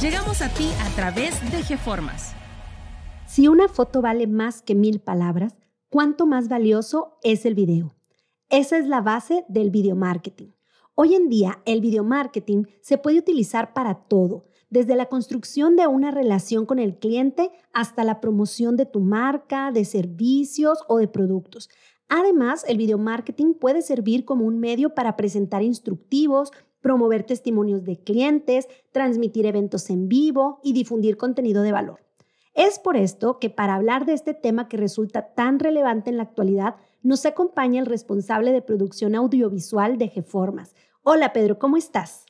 Llegamos a ti a través de GeFormas. Si una foto vale más que mil palabras, ¿cuánto más valioso es el video? Esa es la base del video marketing. Hoy en día, el video marketing se puede utilizar para todo, desde la construcción de una relación con el cliente hasta la promoción de tu marca, de servicios o de productos. Además, el video marketing puede servir como un medio para presentar instructivos, promover testimonios de clientes, transmitir eventos en vivo y difundir contenido de valor. Es por esto que para hablar de este tema que resulta tan relevante en la actualidad, nos acompaña el responsable de producción audiovisual de GeFormas. Hola Pedro, ¿cómo estás?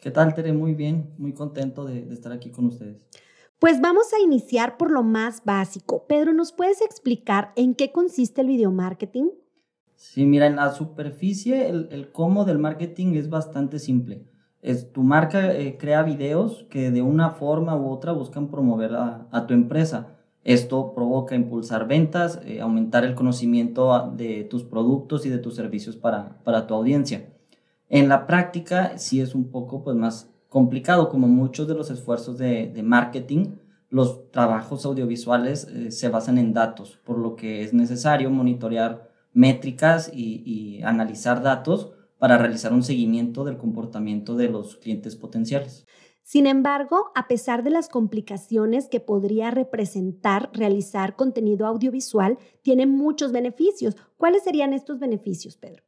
¿Qué tal, Tere? Muy bien, muy contento de, de estar aquí con ustedes. Pues vamos a iniciar por lo más básico. Pedro, ¿nos puedes explicar en qué consiste el video marketing? Sí, mira, en la superficie el, cómo del marketing es bastante simple. Es, tu marca eh, crea videos que de una forma u otra buscan promover a, tu empresa. Esto provoca impulsar ventas, eh, aumentar el conocimiento de tus productos y de tus servicios para, para tu audiencia. En la práctica sí es un poco pues, más complicado, como muchos de los esfuerzos de, marketing, los trabajos audiovisuales eh, se basan en datos, por lo que es necesario monitorear métricas y, analizar datos para realizar un seguimiento del comportamiento de los clientes potenciales. Sin embargo, a pesar de las complicaciones que podría representar realizar contenido audiovisual, tiene muchos beneficios. ¿Cuáles serían estos beneficios, Pedro?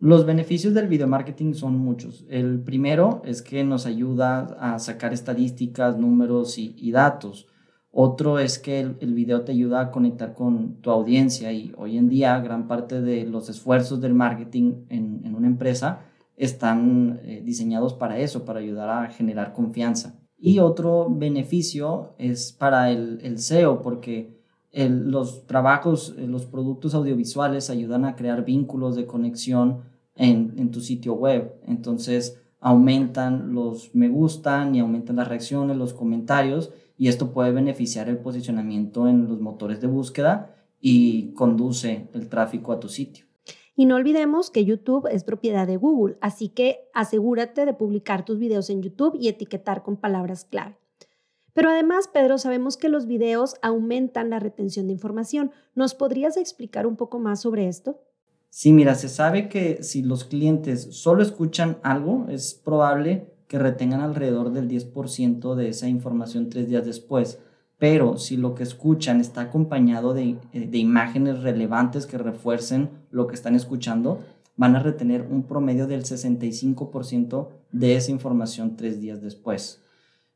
Los beneficios del video marketing son muchos. El primero es que nos ayuda a sacar estadísticas, números y datos. Otro es que el, video te ayuda a conectar con tu audiencia y hoy en día gran parte de los esfuerzos del marketing en, una empresa están eh, diseñados para eso, para ayudar a generar confianza. Y otro beneficio es para el, SEO, porque los trabajos, eh, los productos audiovisuales ayudan a crear vínculos de conexión en, en tu sitio web. Entonces aumentan los me gustan y aumentan las reacciones, los comentarios y esto puede beneficiar el posicionamiento en los motores de búsqueda y conduce el tráfico a tu sitio. Y no olvidemos que YouTube es propiedad de Google, así que asegúrate de publicar tus videos en YouTube y etiquetar con palabras clave. Pero además, Pedro, sabemos que los videos aumentan la retención de información. ¿Nos podrías explicar un poco más sobre esto? Sí, mira, se sabe que si los clientes solo escuchan algo, es probable que retengan alrededor del 10% de esa información tres días después. Pero si lo que escuchan está acompañado de, eh, de, imágenes relevantes que refuercen lo que están escuchando, van a retener un promedio del 65% de esa información tres días después.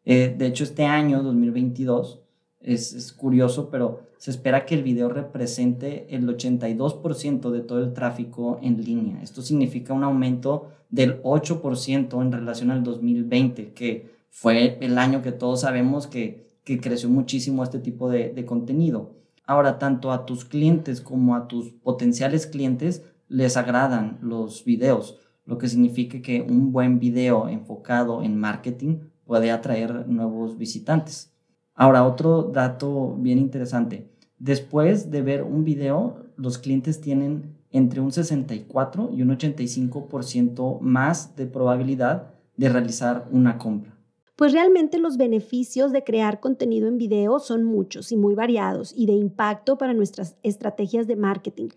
Eh, de hecho, este año, 2022, es, es curioso, pero se espera que el video represente el 82% de todo el tráfico en línea. Esto significa un aumento del 8% en relación al 2020, que fue el año que todos sabemos que, que creció muchísimo este tipo de, de contenido. Ahora, tanto a tus clientes como a tus potenciales clientes les agradan los videos, lo que significa que un buen video enfocado en marketing puede atraer nuevos visitantes. Ahora, otro dato bien interesante. Después de ver un video, los clientes tienen entre un 64 y un 85% más de probabilidad de realizar una compra. Pues realmente los beneficios de crear contenido en video son muchos y muy variados y de impacto para nuestras estrategias de marketing.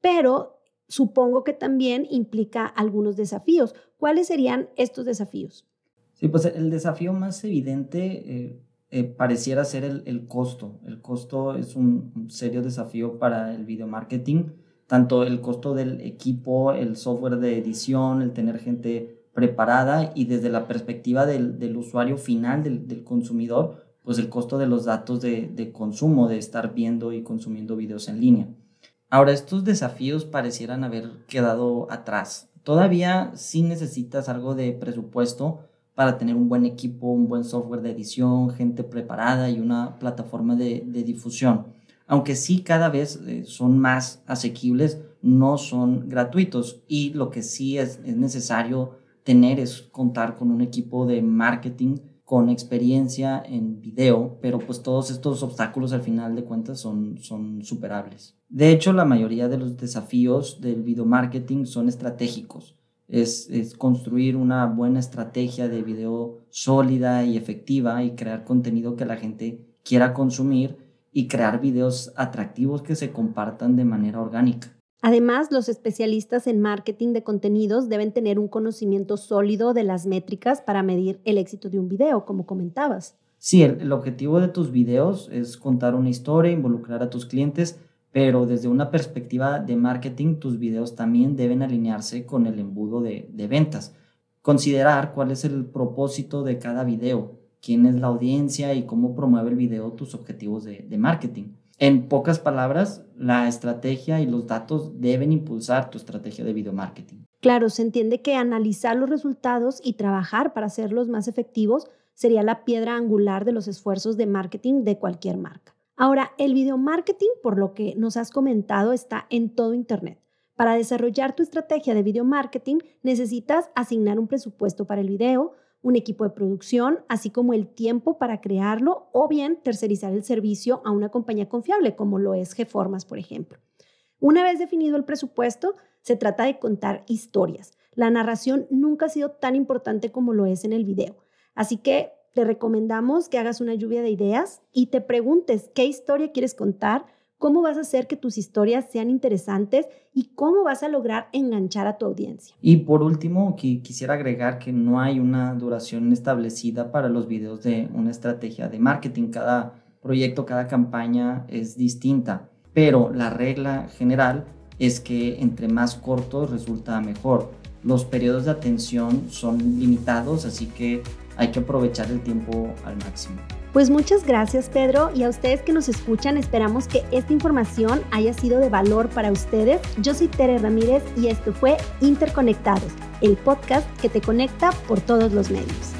Pero supongo que también implica algunos desafíos. ¿Cuáles serían estos desafíos? Sí, pues el desafío más evidente eh, eh, pareciera ser el, costo. El costo es un, serio desafío para el video marketing, tanto el costo del equipo, el software de edición, el tener gente preparada y desde la perspectiva del, usuario final, del, consumidor, pues el costo de los datos de, consumo, de estar viendo y consumiendo videos en línea. Ahora, estos desafíos parecieran haber quedado atrás. Todavía sí necesitas algo de presupuesto para tener un buen equipo, un buen software de edición, gente preparada y una plataforma de, difusión. Aunque sí cada vez eh, son más asequibles, no son gratuitos y lo que sí es, es necesario tener es contar con un equipo de marketing con experiencia en video, pero pues todos estos obstáculos al final de cuentas son, son superables. De hecho, la mayoría de los desafíos del video marketing son estratégicos. Es, es, construir una buena estrategia de video sólida y efectiva y crear contenido que la gente quiera consumir y crear videos atractivos que se compartan de manera orgánica. Además, los especialistas en marketing de contenidos deben tener un conocimiento sólido de las métricas para medir el éxito de un video, como comentabas. Sí, el, objetivo de tus videos es contar una historia, involucrar a tus clientes, pero desde una perspectiva de marketing, tus videos también deben alinearse con el embudo de, ventas. Considerar cuál es el propósito de cada video, quién es la audiencia y cómo promueve el video tus objetivos de marketing. En pocas palabras, la estrategia y los datos deben impulsar tu estrategia de video marketing. Claro, se entiende que analizar los resultados y trabajar para hacerlos más efectivos sería la piedra angular de los esfuerzos de marketing de cualquier marca. Ahora, el video marketing, por lo que nos has comentado, está en todo Internet. Para desarrollar tu estrategia de video marketing necesitas asignar un presupuesto para el video, un equipo de producción, así como el tiempo para crearlo o bien tercerizar el servicio a una compañía confiable como lo es GeFormas, por ejemplo. Una vez definido el presupuesto, se trata de contar historias. La narración nunca ha sido tan importante como lo es en el video. Así que te recomendamos que hagas una lluvia de ideas y te preguntes qué historia quieres contar cómo vas a hacer que tus historias sean interesantes y cómo vas a lograr enganchar a tu audiencia. Y por último, quisiera agregar que no hay una duración establecida para los videos de una estrategia de marketing. Cada proyecto, cada campaña es distinta, pero la regla general es que entre más cortos resulta mejor. Los periodos de atención son limitados, así que hay que aprovechar el tiempo al máximo. Pues muchas gracias Pedro y a ustedes que nos escuchan esperamos que esta información haya sido de valor para ustedes. Yo soy Tere Ramírez y esto fue Interconectados, el podcast que te conecta por todos los medios.